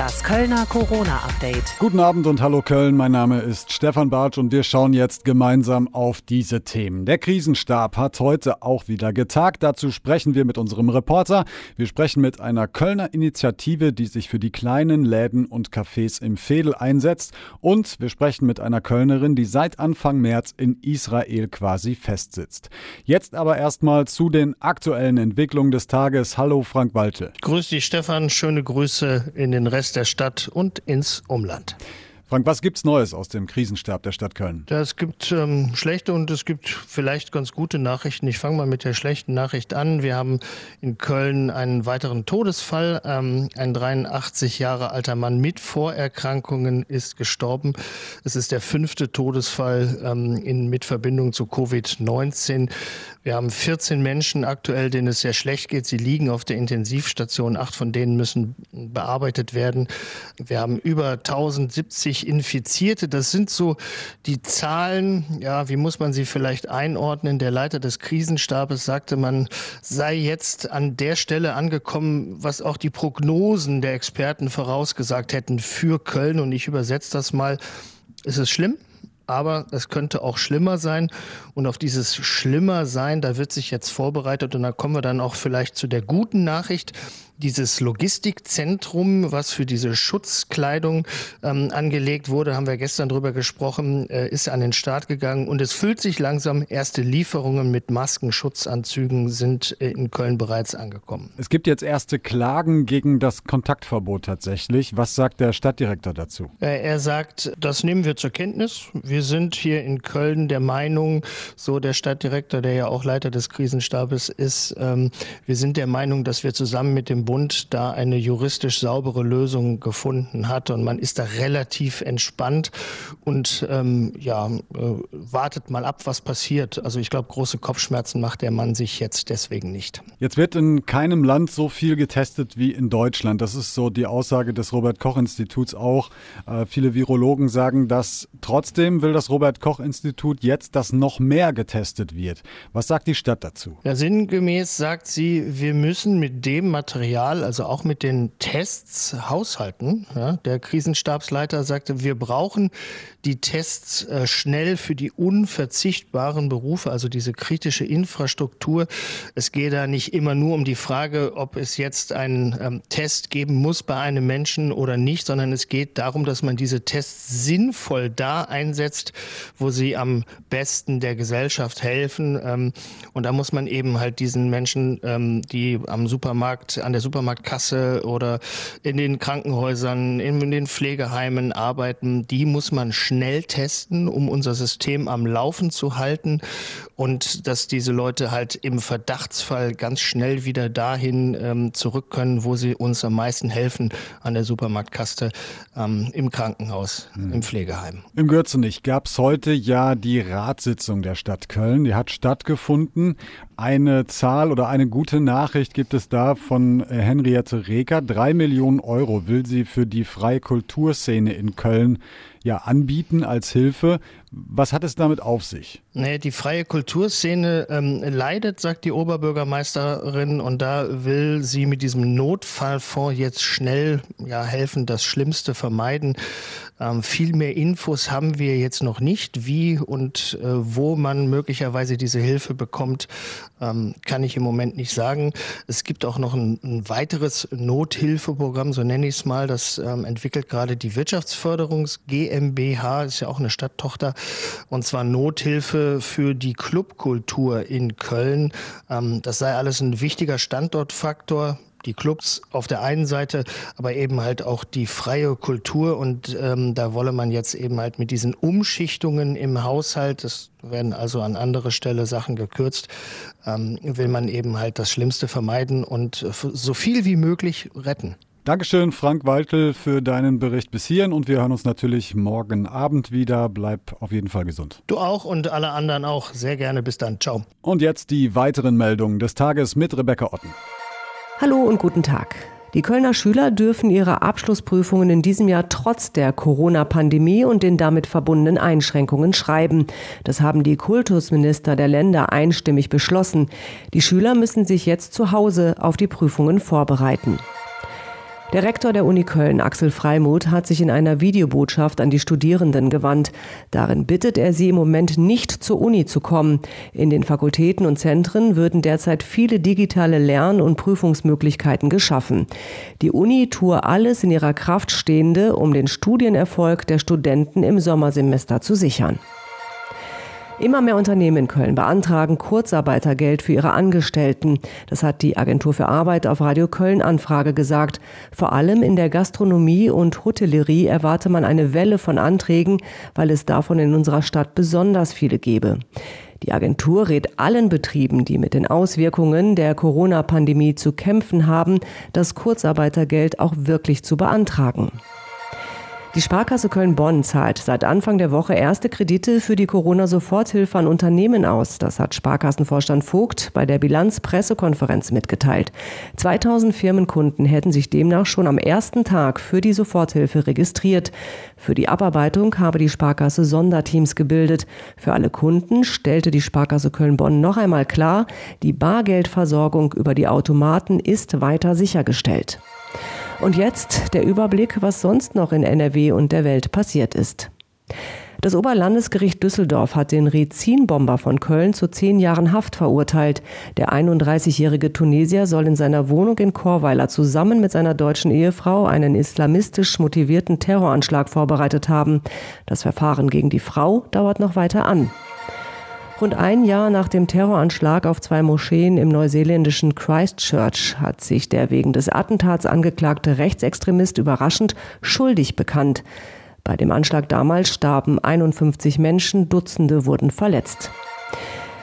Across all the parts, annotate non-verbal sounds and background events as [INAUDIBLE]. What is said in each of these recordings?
Das Kölner Corona-Update. Guten Abend und hallo Köln. Mein Name ist Stefan Bartsch und wir schauen jetzt gemeinsam auf diese Themen. Der Krisenstab hat heute auch wieder getagt. Dazu sprechen wir mit unserem Reporter. Wir sprechen mit einer Kölner Initiative, die sich für die kleinen Läden und Cafés im Fädel einsetzt. Und wir sprechen mit einer Kölnerin, die seit Anfang März in Israel quasi festsitzt. Jetzt aber erstmal zu den aktuellen Entwicklungen des Tages. Hallo Frank Walte. Grüß dich Stefan. Schöne Grüße in den Rest der Stadt und ins Umland. Frank, was gibt's Neues aus dem Krisenstab der Stadt Köln? Ja, es gibt ähm, schlechte und es gibt vielleicht ganz gute Nachrichten. Ich fange mal mit der schlechten Nachricht an. Wir haben in Köln einen weiteren Todesfall. Ähm, ein 83 Jahre alter Mann mit Vorerkrankungen ist gestorben. Es ist der fünfte Todesfall ähm, in, mit Verbindung zu Covid-19. Wir haben 14 Menschen aktuell, denen es sehr schlecht geht. Sie liegen auf der Intensivstation. Acht von denen müssen bearbeitet werden. Wir haben über 1070 Infizierte. Das sind so die Zahlen, ja, wie muss man sie vielleicht einordnen? Der Leiter des Krisenstabes sagte, man sei jetzt an der Stelle angekommen, was auch die Prognosen der Experten vorausgesagt hätten für Köln. Und ich übersetze das mal. Ist es schlimm? aber es könnte auch schlimmer sein. Und auf dieses Schlimmer sein, da wird sich jetzt vorbereitet und da kommen wir dann auch vielleicht zu der guten Nachricht dieses Logistikzentrum, was für diese Schutzkleidung ähm, angelegt wurde, haben wir gestern drüber gesprochen, äh, ist an den Start gegangen und es füllt sich langsam. Erste Lieferungen mit Masken, Schutzanzügen sind äh, in Köln bereits angekommen. Es gibt jetzt erste Klagen gegen das Kontaktverbot tatsächlich. Was sagt der Stadtdirektor dazu? Äh, er sagt, das nehmen wir zur Kenntnis. Wir sind hier in Köln der Meinung, so der Stadtdirektor, der ja auch Leiter des Krisenstabes ist, ähm, wir sind der Meinung, dass wir zusammen mit dem Bund da eine juristisch saubere Lösung gefunden hat und man ist da relativ entspannt und ähm, ja, äh, wartet mal ab, was passiert. Also ich glaube, große Kopfschmerzen macht der Mann sich jetzt deswegen nicht. Jetzt wird in keinem Land so viel getestet wie in Deutschland. Das ist so die Aussage des Robert Koch Instituts auch. Äh, viele Virologen sagen das. Trotzdem will das Robert Koch Institut jetzt, dass noch mehr getestet wird. Was sagt die Stadt dazu? Ja, sinngemäß sagt sie, wir müssen mit dem Material Material, also auch mit den Tests haushalten. Ja, der Krisenstabsleiter sagte, wir brauchen die Tests äh, schnell für die unverzichtbaren Berufe, also diese kritische Infrastruktur. Es geht da nicht immer nur um die Frage, ob es jetzt einen ähm, Test geben muss bei einem Menschen oder nicht, sondern es geht darum, dass man diese Tests sinnvoll da einsetzt, wo sie am besten der Gesellschaft helfen. Ähm, und da muss man eben halt diesen Menschen, ähm, die am Supermarkt, an der Supermarktkasse oder in den Krankenhäusern, in den Pflegeheimen arbeiten, die muss man schnell testen, um unser System am Laufen zu halten und dass diese Leute halt im Verdachtsfall ganz schnell wieder dahin ähm, zurück können, wo sie uns am meisten helfen, an der Supermarktkasse, ähm, im Krankenhaus, hm. im Pflegeheim. Im Gürzenich gab es heute ja die Ratssitzung der Stadt Köln. Die hat stattgefunden. Eine Zahl oder eine gute Nachricht gibt es da von äh, Henriette Reker. Drei Millionen Euro will sie für die freie Kulturszene in Köln ja anbieten als Hilfe. Was hat es damit auf sich? Nee, die freie Kulturszene ähm, leidet, sagt die Oberbürgermeisterin, und da will sie mit diesem Notfallfonds jetzt schnell ja, helfen, das Schlimmste vermeiden. Ähm, viel mehr Infos haben wir jetzt noch nicht, wie und äh, wo man möglicherweise diese Hilfe bekommt, ähm, kann ich im Moment nicht sagen. Es gibt auch noch ein, ein weiteres Nothilfeprogramm, so nenne ich es mal, das ähm, entwickelt gerade die Wirtschaftsförderungs GmbH, ist ja auch eine Stadttochter, und zwar Nothilfe für die Clubkultur in Köln. Ähm, das sei alles ein wichtiger Standortfaktor die Clubs auf der einen Seite, aber eben halt auch die freie Kultur und ähm, da wolle man jetzt eben halt mit diesen Umschichtungen im Haushalt, das werden also an andere Stelle Sachen gekürzt, ähm, will man eben halt das Schlimmste vermeiden und so viel wie möglich retten. Dankeschön, Frank Waltel, für deinen Bericht bis hierhin und wir hören uns natürlich morgen Abend wieder. Bleib auf jeden Fall gesund. Du auch und alle anderen auch. Sehr gerne. Bis dann. Ciao. Und jetzt die weiteren Meldungen des Tages mit Rebecca Otten. Hallo und guten Tag. Die Kölner Schüler dürfen ihre Abschlussprüfungen in diesem Jahr trotz der Corona-Pandemie und den damit verbundenen Einschränkungen schreiben. Das haben die Kultusminister der Länder einstimmig beschlossen. Die Schüler müssen sich jetzt zu Hause auf die Prüfungen vorbereiten. Der Rektor der Uni Köln, Axel Freimuth, hat sich in einer Videobotschaft an die Studierenden gewandt. Darin bittet er sie im Moment nicht zur Uni zu kommen. In den Fakultäten und Zentren würden derzeit viele digitale Lern- und Prüfungsmöglichkeiten geschaffen. Die Uni tue alles in ihrer Kraft Stehende, um den Studienerfolg der Studenten im Sommersemester zu sichern. Immer mehr Unternehmen in Köln beantragen Kurzarbeitergeld für ihre Angestellten. Das hat die Agentur für Arbeit auf Radio Köln Anfrage gesagt. Vor allem in der Gastronomie und Hotellerie erwarte man eine Welle von Anträgen, weil es davon in unserer Stadt besonders viele gebe. Die Agentur rät allen Betrieben, die mit den Auswirkungen der Corona-Pandemie zu kämpfen haben, das Kurzarbeitergeld auch wirklich zu beantragen. Die Sparkasse Köln-Bonn zahlt seit Anfang der Woche erste Kredite für die Corona-Soforthilfe an Unternehmen aus. Das hat Sparkassenvorstand Vogt bei der Bilanzpressekonferenz mitgeteilt. 2000 Firmenkunden hätten sich demnach schon am ersten Tag für die Soforthilfe registriert. Für die Abarbeitung habe die Sparkasse Sonderteams gebildet. Für alle Kunden stellte die Sparkasse Köln-Bonn noch einmal klar, die Bargeldversorgung über die Automaten ist weiter sichergestellt. Und jetzt der Überblick, was sonst noch in NRW und der Welt passiert ist. Das Oberlandesgericht Düsseldorf hat den Rezin-Bomber von Köln zu zehn Jahren Haft verurteilt. Der 31-jährige Tunesier soll in seiner Wohnung in Chorweiler zusammen mit seiner deutschen Ehefrau einen islamistisch motivierten Terroranschlag vorbereitet haben. Das Verfahren gegen die Frau dauert noch weiter an. Rund ein Jahr nach dem Terroranschlag auf zwei Moscheen im neuseeländischen Christchurch hat sich der wegen des Attentats angeklagte Rechtsextremist überraschend schuldig bekannt. Bei dem Anschlag damals starben 51 Menschen, Dutzende wurden verletzt.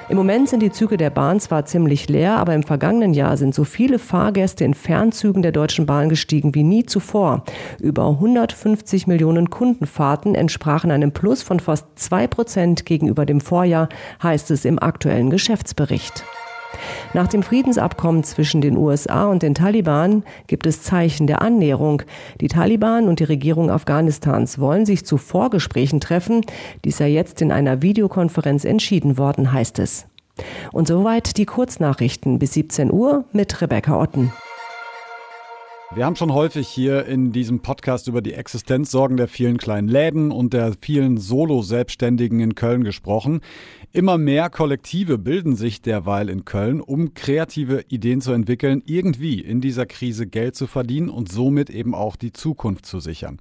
Im Moment sind die Züge der Bahn zwar ziemlich leer, aber im vergangenen Jahr sind so viele Fahrgäste in Fernzügen der Deutschen Bahn gestiegen wie nie zuvor. Über 150 Millionen Kundenfahrten entsprachen einem Plus von fast zwei Prozent gegenüber dem Vorjahr, heißt es im aktuellen Geschäftsbericht. Nach dem Friedensabkommen zwischen den USA und den Taliban gibt es Zeichen der Annäherung. Die Taliban und die Regierung Afghanistans wollen sich zu Vorgesprächen treffen. Dies sei jetzt in einer Videokonferenz entschieden worden, heißt es. Und soweit die Kurznachrichten bis 17 Uhr mit Rebecca Otten. Wir haben schon häufig hier in diesem Podcast über die Existenzsorgen der vielen kleinen Läden und der vielen Solo-Selbstständigen in Köln gesprochen. Immer mehr Kollektive bilden sich derweil in Köln, um kreative Ideen zu entwickeln, irgendwie in dieser Krise Geld zu verdienen und somit eben auch die Zukunft zu sichern.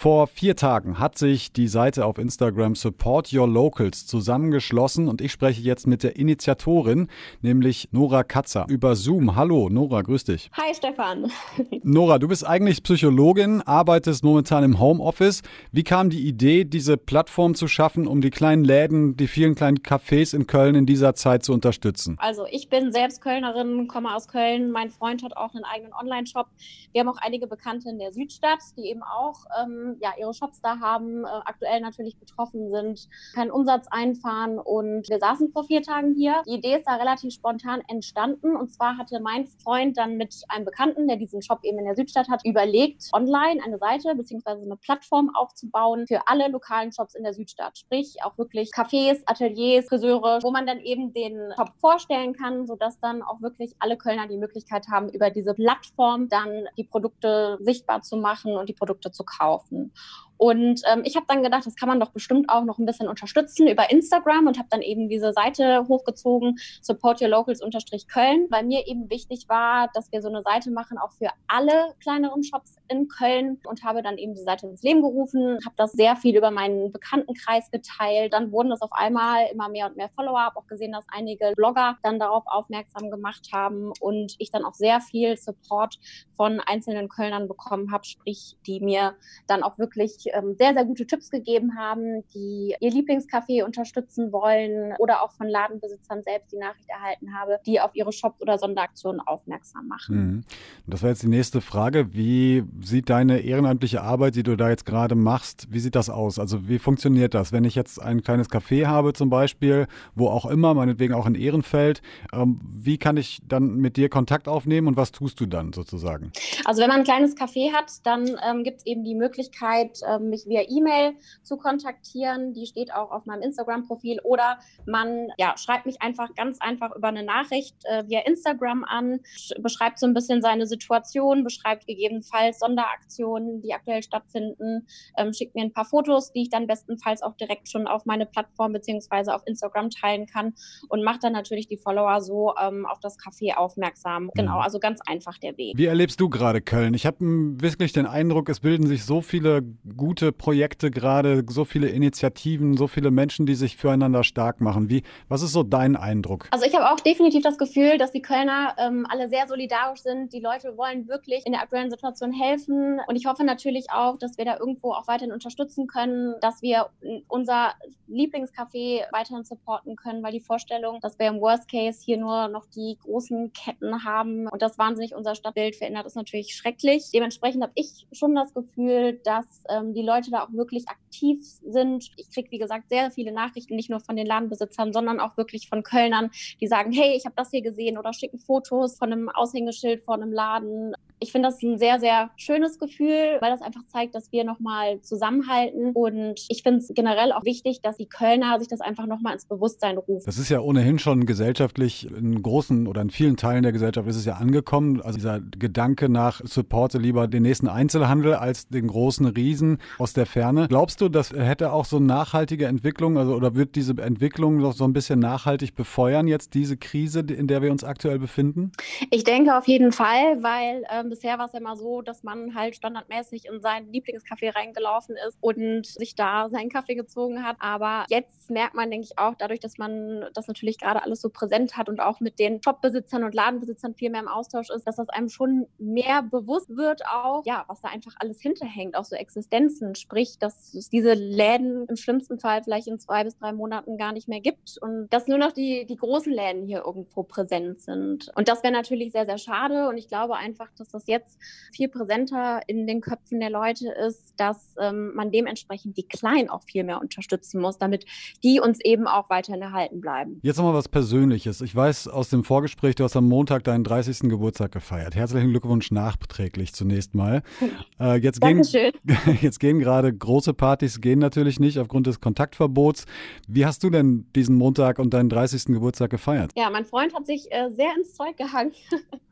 Vor vier Tagen hat sich die Seite auf Instagram Support Your Locals zusammengeschlossen und ich spreche jetzt mit der Initiatorin, nämlich Nora Katzer, über Zoom. Hallo, Nora, grüß dich. Hi, Stefan. [LAUGHS] Nora, du bist eigentlich Psychologin, arbeitest momentan im Homeoffice. Wie kam die Idee, diese Plattform zu schaffen, um die kleinen Läden, die vielen kleinen Cafés in Köln in dieser Zeit zu unterstützen? Also, ich bin selbst Kölnerin, komme aus Köln. Mein Freund hat auch einen eigenen Online-Shop. Wir haben auch einige Bekannte in der Südstadt, die eben auch ähm, ja, ihre Shops da haben, äh, aktuell natürlich betroffen sind, keinen Umsatz einfahren. Und wir saßen vor vier Tagen hier. Die Idee ist da relativ spontan entstanden. Und zwar hatte mein Freund dann mit einem Bekannten, der diesen Shop eben in der Südstadt hat, überlegt, online eine Seite bzw. eine Plattform aufzubauen für alle lokalen Shops in der Südstadt. Sprich auch wirklich Cafés, Ateliers, Friseure, wo man dann eben den Shop vorstellen kann, sodass dann auch wirklich alle Kölner die Möglichkeit haben, über diese Plattform dann die Produkte sichtbar zu machen und die Produkte zu kaufen. Planeten. Und ähm, ich habe dann gedacht, das kann man doch bestimmt auch noch ein bisschen unterstützen über Instagram und habe dann eben diese Seite hochgezogen, Support Your Locals-Köln, weil mir eben wichtig war, dass wir so eine Seite machen, auch für alle kleineren Shops in Köln und habe dann eben die Seite ins Leben gerufen, habe das sehr viel über meinen Bekanntenkreis geteilt. Dann wurden es auf einmal immer mehr und mehr Follower, habe auch gesehen, dass einige Blogger dann darauf aufmerksam gemacht haben und ich dann auch sehr viel Support von einzelnen Kölnern bekommen habe, sprich, die mir dann auch wirklich ähm, sehr, sehr gute Tipps gegeben haben, die ihr Lieblingscafé unterstützen wollen oder auch von Ladenbesitzern selbst die Nachricht erhalten habe, die auf ihre Shops oder Sonderaktionen aufmerksam machen. Mhm. Das wäre jetzt die nächste Frage. Wie sieht deine ehrenamtliche Arbeit, die du da jetzt gerade machst, wie sieht das aus? Also wie funktioniert das? Wenn ich jetzt ein kleines Café habe zum Beispiel, wo auch immer, meinetwegen auch in Ehrenfeld. Ähm, wie kann ich dann mit dir Kontakt aufnehmen und was tust du dann sozusagen? Also wenn man ein kleines Café hat, dann ähm, gibt es eben die Möglichkeit, ähm, mich via E-Mail zu kontaktieren. Die steht auch auf meinem Instagram-Profil oder man ja, schreibt mich einfach ganz einfach über eine Nachricht äh, via Instagram an, beschreibt so ein bisschen seine Situation, beschreibt gegebenenfalls Sonderaktionen, die aktuell stattfinden, ähm, schickt mir ein paar Fotos, die ich dann bestenfalls auch direkt schon auf meine Plattform beziehungsweise auf Instagram teilen kann und macht dann natürlich die Follower so ähm, auf das Café aufmerksam. Genau, mhm. also ganz einfach der Weg. Wie erlebst du gerade Köln? Ich habe wirklich den Eindruck, es bilden sich so viele gute Projekte gerade, so viele Initiativen, so viele Menschen, die sich füreinander stark machen. Wie, was ist so dein Eindruck? Also ich habe auch definitiv das Gefühl, dass die Kölner ähm, alle sehr solidarisch sind. Die Leute wollen wirklich in der aktuellen Situation helfen. Und ich hoffe natürlich auch, dass wir da irgendwo auch weiterhin unterstützen können, dass wir unser Lieblingscafé weiterhin supporten können, weil die Vorstellung, dass wir im Worst Case hier nur noch die großen Ketten haben und das wahnsinnig unser Stadtbild verändert, ist natürlich schrecklich. Dementsprechend habe ich schon das Gefühl, dass ähm, die Leute da auch wirklich aktiv sind. Ich kriege, wie gesagt, sehr viele Nachrichten, nicht nur von den Ladenbesitzern, sondern auch wirklich von Kölnern, die sagen, hey, ich habe das hier gesehen oder schicken Fotos von einem Aushängeschild vor einem Laden. Ich finde das ein sehr, sehr schönes Gefühl, weil das einfach zeigt, dass wir nochmal zusammenhalten. Und ich finde es generell auch wichtig, dass die Kölner sich das einfach nochmal ins Bewusstsein rufen. Das ist ja ohnehin schon gesellschaftlich in großen oder in vielen Teilen der Gesellschaft ist es ja angekommen. Also dieser Gedanke nach supporte lieber den nächsten Einzelhandel als den großen Riesen aus der Ferne. Glaubst du, das hätte auch so nachhaltige Entwicklung, also oder wird diese Entwicklung noch so ein bisschen nachhaltig befeuern, jetzt diese Krise, in der wir uns aktuell befinden? Ich denke auf jeden Fall, weil ähm, bisher war es ja immer so, dass man halt standardmäßig in sein Lieblingscafé reingelaufen ist und sich da seinen Kaffee gezogen hat. Aber jetzt merkt man, denke ich, auch dadurch, dass man das natürlich gerade alles so präsent hat und auch mit den Shopbesitzern und Ladenbesitzern viel mehr im Austausch ist, dass das einem schon mehr bewusst wird, auch, ja, was da einfach alles hinterhängt, auch so Existenzen. Sprich, dass es diese Läden im schlimmsten Fall vielleicht in zwei bis drei Monaten gar nicht mehr gibt und dass nur noch die, die großen Läden hier irgendwo präsent sind. Und das wäre natürlich sehr, sehr schade. Und ich glaube einfach, dass das das jetzt viel präsenter in den Köpfen der Leute ist, dass ähm, man dementsprechend die Kleinen auch viel mehr unterstützen muss, damit die uns eben auch weiterhin erhalten bleiben. Jetzt nochmal was Persönliches. Ich weiß aus dem Vorgespräch, du hast am Montag deinen 30. Geburtstag gefeiert. Herzlichen Glückwunsch nachträglich zunächst mal. [LAUGHS] Äh, jetzt, gehen, [LAUGHS] jetzt gehen gerade große Partys, gehen natürlich nicht aufgrund des Kontaktverbots. Wie hast du denn diesen Montag und deinen 30. Geburtstag gefeiert? Ja, mein Freund hat sich äh, sehr ins Zeug gehangen. [LAUGHS]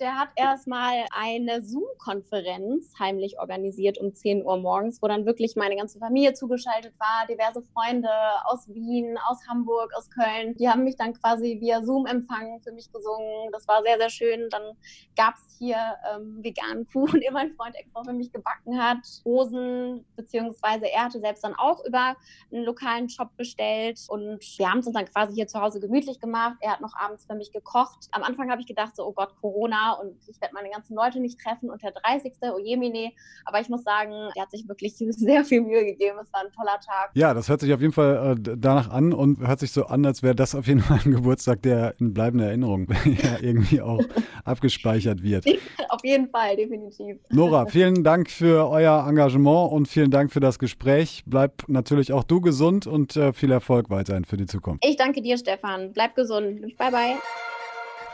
Der hat erstmal eine Zoom-Konferenz heimlich organisiert um 10 Uhr morgens, wo dann wirklich meine ganze Familie zugeschaltet war, diverse Freunde aus Wien, aus Hamburg, aus Köln. Die haben mich dann quasi via Zoom empfangen, für mich gesungen. Das war sehr, sehr schön. Dann gab es hier ähm, veganen Kuchen, [LAUGHS] den mein Freund extra für mich gebacken hat. Rosen, beziehungsweise er hatte selbst dann auch über einen lokalen Shop bestellt. Und wir haben es uns dann quasi hier zu Hause gemütlich gemacht. Er hat noch abends für mich gekocht. Am Anfang habe ich gedacht, so, oh Gott, Corona und ich werde meine ganzen Leute nicht treffen und der 30. Ojemine. Aber ich muss sagen, er hat sich wirklich [LAUGHS] sehr viel Mühe gegeben. Es war ein toller Tag. Ja, das hört sich auf jeden Fall äh, danach an und hört sich so an, als wäre das auf jeden Fall ein Geburtstag, der in bleibender Erinnerung [LAUGHS] ja, irgendwie auch [LAUGHS] abgespeichert wird. Auf jeden Fall, definitiv. Nora, vielen Dank für euer Engagement und vielen Dank für das Gespräch. Bleib natürlich auch du gesund und äh, viel Erfolg weiterhin für die Zukunft. Ich danke dir, Stefan. Bleib gesund. Bye, bye.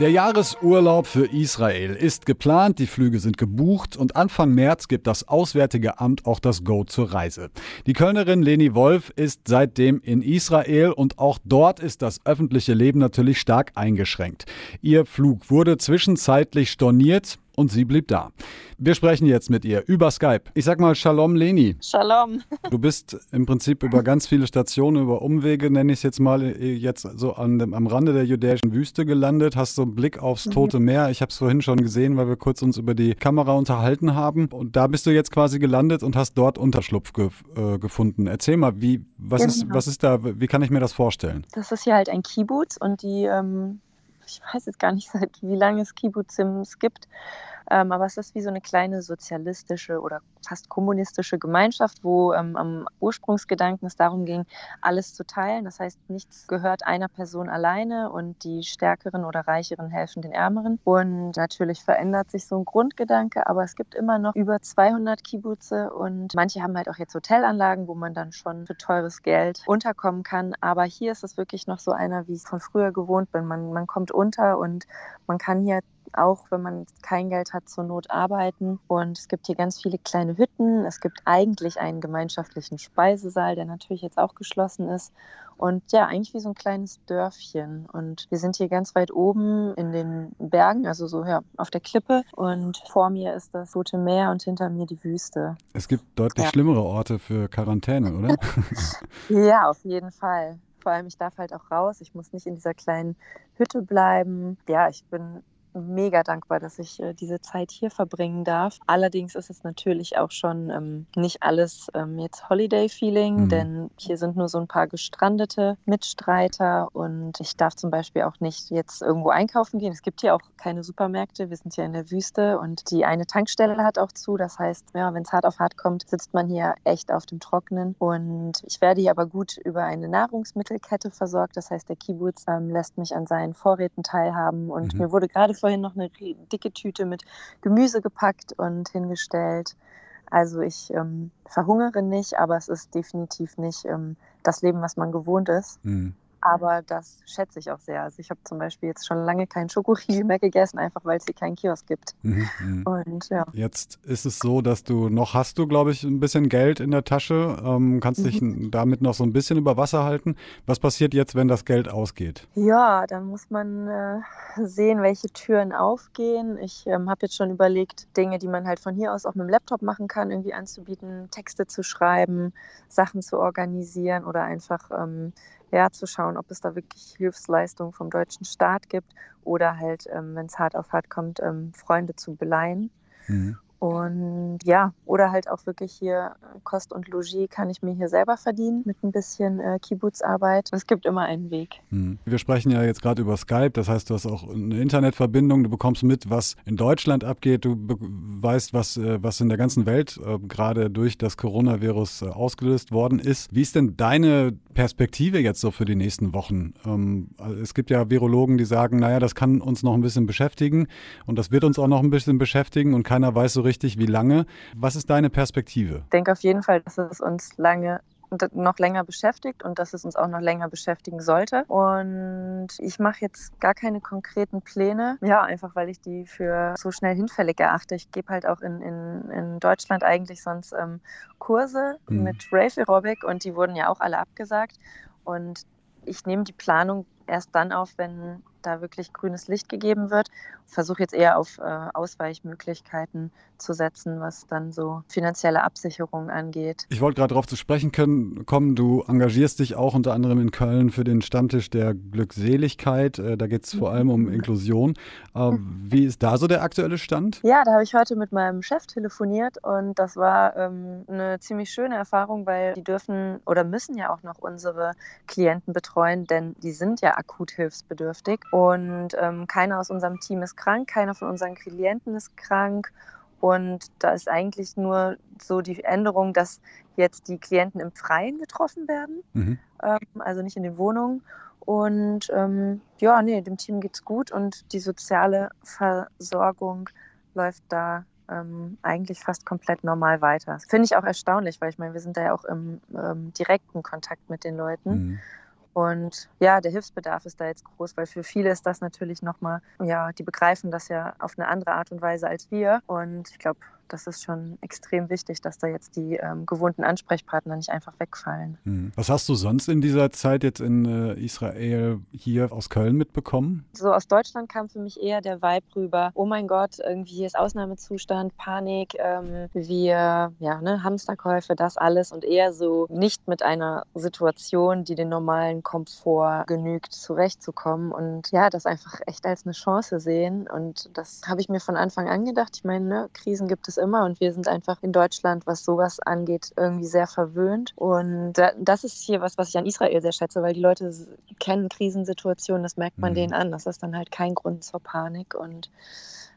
Der Jahresurlaub für Israel ist geplant, die Flüge sind gebucht und Anfang März gibt das Auswärtige Amt auch das Go zur Reise. Die Kölnerin Leni Wolf ist seitdem in Israel und auch dort ist das öffentliche Leben natürlich stark eingeschränkt. Ihr Flug wurde zwischenzeitlich storniert, und sie blieb da. Wir sprechen jetzt mit ihr über Skype. Ich sag mal Shalom Leni. Shalom. Du bist im Prinzip über ganz viele Stationen, über Umwege, nenne ich es jetzt mal, jetzt so an dem, am Rande der judäischen Wüste gelandet, hast so einen Blick aufs Tote Meer. Ich habe es vorhin schon gesehen, weil wir kurz uns über die Kamera unterhalten haben. Und da bist du jetzt quasi gelandet und hast dort Unterschlupf ge äh, gefunden. Erzähl mal, wie, was, genau. ist, was ist da, wie kann ich mir das vorstellen? Das ist hier halt ein Kibbutz und die ähm ich weiß jetzt gar nicht, [LAUGHS] seit wie lange es Kibbutzim gibt. Ähm, aber es ist wie so eine kleine sozialistische oder fast kommunistische Gemeinschaft, wo ähm, am Ursprungsgedanken es darum ging, alles zu teilen. Das heißt, nichts gehört einer Person alleine und die Stärkeren oder Reicheren helfen den Ärmeren. Und natürlich verändert sich so ein Grundgedanke, aber es gibt immer noch über 200 Kibbutze und manche haben halt auch jetzt Hotelanlagen, wo man dann schon für teures Geld unterkommen kann. Aber hier ist es wirklich noch so einer, wie ich von früher gewohnt bin. Man, man kommt unter und man kann hier auch wenn man kein Geld hat, zur Not arbeiten. Und es gibt hier ganz viele kleine Hütten. Es gibt eigentlich einen gemeinschaftlichen Speisesaal, der natürlich jetzt auch geschlossen ist. Und ja, eigentlich wie so ein kleines Dörfchen. Und wir sind hier ganz weit oben in den Bergen, also so ja, auf der Klippe. Und vor mir ist das Rote Meer und hinter mir die Wüste. Es gibt deutlich ja. schlimmere Orte für Quarantäne, oder? [LAUGHS] ja, auf jeden Fall. Vor allem, ich darf halt auch raus. Ich muss nicht in dieser kleinen Hütte bleiben. Ja, ich bin mega dankbar, dass ich äh, diese Zeit hier verbringen darf. Allerdings ist es natürlich auch schon ähm, nicht alles ähm, jetzt Holiday-Feeling, mhm. denn hier sind nur so ein paar gestrandete Mitstreiter und ich darf zum Beispiel auch nicht jetzt irgendwo einkaufen gehen. Es gibt hier auch keine Supermärkte. Wir sind hier in der Wüste und die eine Tankstelle hat auch zu. Das heißt, ja, wenn es hart auf hart kommt, sitzt man hier echt auf dem Trockenen. Und ich werde hier aber gut über eine Nahrungsmittelkette versorgt. Das heißt, der Kibbutz ähm, lässt mich an seinen Vorräten teilhaben und mhm. mir wurde gerade vorhin noch eine dicke Tüte mit Gemüse gepackt und hingestellt. Also ich ähm, verhungere nicht, aber es ist definitiv nicht ähm, das Leben, was man gewohnt ist. Mhm. Aber das schätze ich auch sehr. Also ich habe zum Beispiel jetzt schon lange keinen Schokoriegel mehr gegessen, einfach weil es hier keinen Kiosk gibt. Mhm, mhm. Und ja. Jetzt ist es so, dass du noch hast du, glaube ich, ein bisschen Geld in der Tasche, ähm, kannst mhm. dich damit noch so ein bisschen über Wasser halten. Was passiert jetzt, wenn das Geld ausgeht? Ja, dann muss man äh, sehen, welche Türen aufgehen. Ich ähm, habe jetzt schon überlegt, Dinge, die man halt von hier aus auch mit dem Laptop machen kann, irgendwie anzubieten, Texte zu schreiben, Sachen zu organisieren oder einfach ähm, ja, zu schauen, ob es da wirklich Hilfsleistungen vom deutschen Staat gibt oder halt, ähm, wenn es hart auf hart kommt, ähm, Freunde zu beleihen. Mhm. Und ja, oder halt auch wirklich hier äh, Kost und Logis kann ich mir hier selber verdienen mit ein bisschen äh, Kibbutzarbeit. Es gibt immer einen Weg. Hm. Wir sprechen ja jetzt gerade über Skype, das heißt, du hast auch eine Internetverbindung, du bekommst mit, was in Deutschland abgeht, du weißt, was, äh, was in der ganzen Welt äh, gerade durch das Coronavirus äh, ausgelöst worden ist. Wie ist denn deine Perspektive jetzt so für die nächsten Wochen? Ähm, also es gibt ja Virologen, die sagen, naja, das kann uns noch ein bisschen beschäftigen und das wird uns auch noch ein bisschen beschäftigen und keiner weiß so richtig, richtig, wie lange. Was ist deine Perspektive? Ich denke auf jeden Fall, dass es uns lange noch länger beschäftigt und dass es uns auch noch länger beschäftigen sollte. Und ich mache jetzt gar keine konkreten Pläne, ja, einfach weil ich die für so schnell hinfällig erachte. Ich gebe halt auch in, in, in Deutschland eigentlich sonst ähm, Kurse mhm. mit Rave Aerobic und die wurden ja auch alle abgesagt. Und ich nehme die Planung erst dann auf, wenn da wirklich grünes Licht gegeben wird. Versuche jetzt eher auf äh, Ausweichmöglichkeiten zu setzen, was dann so finanzielle Absicherung angeht. Ich wollte gerade darauf zu sprechen können, kommen. Du engagierst dich auch unter anderem in Köln für den Stammtisch der Glückseligkeit. Äh, da geht es vor allem um Inklusion. Äh, wie ist da so der aktuelle Stand? Ja, da habe ich heute mit meinem Chef telefoniert und das war ähm, eine ziemlich schöne Erfahrung, weil die dürfen oder müssen ja auch noch unsere Klienten betreuen, denn die sind ja akut hilfsbedürftig und ähm, keiner aus unserem Team ist krank, keiner von unseren Klienten ist krank. Und da ist eigentlich nur so die Änderung, dass jetzt die Klienten im Freien getroffen werden, mhm. ähm, also nicht in den Wohnungen. Und ähm, ja, nee, dem Team geht's gut und die soziale Versorgung läuft da ähm, eigentlich fast komplett normal weiter. Finde ich auch erstaunlich, weil ich meine, wir sind da ja auch im ähm, direkten Kontakt mit den Leuten. Mhm. Und ja, der Hilfsbedarf ist da jetzt groß, weil für viele ist das natürlich nochmal, ja, die begreifen das ja auf eine andere Art und Weise als wir. Und ich glaube, das ist schon extrem wichtig, dass da jetzt die ähm, gewohnten Ansprechpartner nicht einfach wegfallen. Mhm. Was hast du sonst in dieser Zeit jetzt in äh, Israel hier aus Köln mitbekommen? So aus Deutschland kam für mich eher der Vibe rüber, oh mein Gott, irgendwie ist Ausnahmezustand, Panik, ähm, wir, ja, ne, Hamsterkäufe, das alles und eher so nicht mit einer Situation, die den normalen Komfort genügt, zurechtzukommen und ja, das einfach echt als eine Chance sehen und das habe ich mir von Anfang an gedacht. Ich meine, ne, Krisen gibt es es immer und wir sind einfach in Deutschland, was sowas angeht, irgendwie sehr verwöhnt. Und das ist hier was, was ich an Israel sehr schätze, weil die Leute kennen Krisensituationen, das merkt man mhm. denen an. Das ist dann halt kein Grund zur Panik und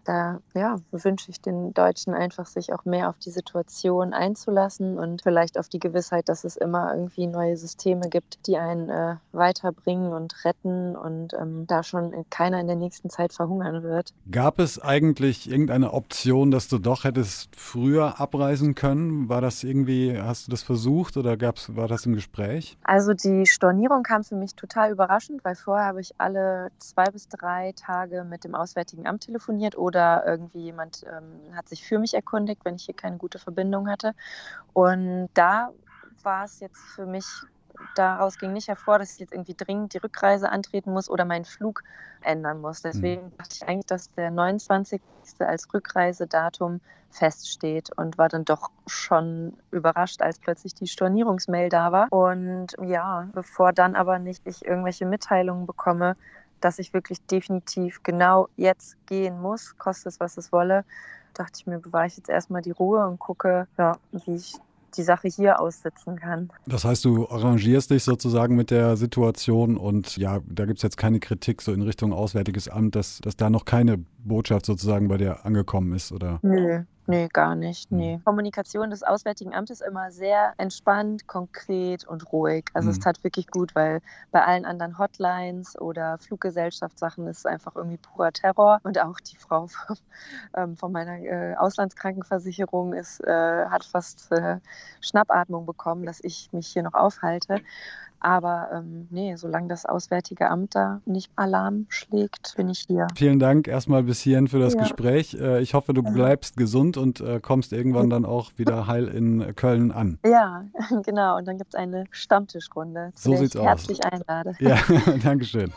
da ja, wünsche ich den Deutschen einfach, sich auch mehr auf die Situation einzulassen und vielleicht auf die Gewissheit, dass es immer irgendwie neue Systeme gibt, die einen äh, weiterbringen und retten und ähm, da schon keiner in der nächsten Zeit verhungern wird. Gab es eigentlich irgendeine Option, dass du doch hättest früher abreisen können? War das irgendwie, hast du das versucht oder gab's, war das im Gespräch? Also die Stornierung kam für mich total überraschend, weil vorher habe ich alle zwei bis drei Tage mit dem Auswärtigen Amt telefoniert oder irgendwie jemand ähm, hat sich für mich erkundigt, wenn ich hier keine gute Verbindung hatte. Und da war es jetzt für mich daraus ging nicht hervor, dass ich jetzt irgendwie dringend die Rückreise antreten muss oder meinen Flug ändern muss. Deswegen mhm. dachte ich eigentlich, dass der 29. als Rückreisedatum feststeht und war dann doch schon überrascht, als plötzlich die Stornierungsmail da war. Und ja, bevor dann aber nicht ich irgendwelche Mitteilungen bekomme, dass ich wirklich definitiv genau jetzt gehen muss, koste es, was es wolle, dachte ich mir, bewahre ich jetzt erstmal die Ruhe und gucke, ja, wie ich die Sache hier aussitzen kann. Das heißt, du arrangierst dich sozusagen mit der Situation und ja, da gibt es jetzt keine Kritik so in Richtung Auswärtiges Amt, dass, dass da noch keine Botschaft sozusagen bei dir angekommen ist, oder? Nö, Nee, gar nicht. Nee. Hm. Kommunikation des Auswärtigen Amtes immer sehr entspannt, konkret und ruhig. Also mhm. es hm. tat wirklich gut, weil bei allen anderen Hotlines oder Fluggesellschaftssachen ist es einfach irgendwie purer Terror. Und auch die Frau [LAUGHS] von, ähm, von meiner äh, Auslandskrankenversicherung ist, äh, hat fast äh, Schnappatmung bekommen, dass ich mich hier noch aufhalte. Aber ähm, nee, solange das Auswärtige Amt da nicht Alarm schlägt, bin ich hier. Vielen Dank erstmal bis hierhin für das ja. Gespräch. Äh, ich hoffe, du bleibst gesund und äh, kommst irgendwann dann auch wieder heil in Köln an. Ja, [LAUGHS] genau. Und dann gibt es eine Stammtischrunde, so sieht's ich herzlich aus. einlade. Ja, [LAUGHS] [LAUGHS] Dankeschön.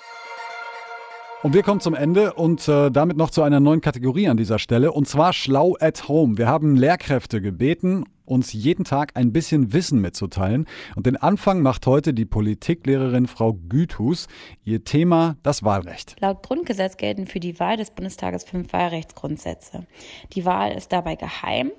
Und wir kommen zum Ende und äh, damit noch zu einer neuen Kategorie an dieser Stelle, und zwar Schlau at Home. Wir haben Lehrkräfte gebeten, uns jeden Tag ein bisschen Wissen mitzuteilen. Und den Anfang macht heute die Politiklehrerin Frau Güthus. Ihr Thema das Wahlrecht. Laut Grundgesetz gelten für die Wahl des Bundestages fünf Wahlrechtsgrundsätze. Die Wahl ist dabei geheim.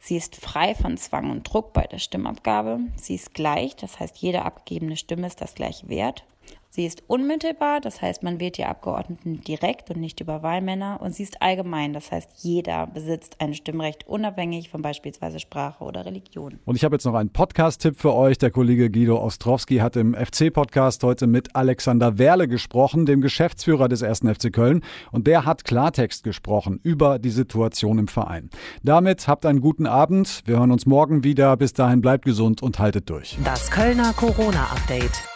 Sie ist frei von Zwang und Druck bei der Stimmabgabe. Sie ist gleich, das heißt, jede abgegebene Stimme ist das gleiche Wert. Sie ist unmittelbar, das heißt, man wählt die Abgeordneten direkt und nicht über Wahlmänner. Und sie ist allgemein, das heißt, jeder besitzt ein Stimmrecht unabhängig von beispielsweise Sprache oder Religion. Und ich habe jetzt noch einen Podcast-Tipp für euch. Der Kollege Guido Ostrowski hat im FC-Podcast heute mit Alexander Werle gesprochen, dem Geschäftsführer des 1. FC Köln. Und der hat Klartext gesprochen über die Situation im Verein. Damit habt einen guten Abend. Wir hören uns morgen wieder. Bis dahin bleibt gesund und haltet durch. Das Kölner Corona-Update.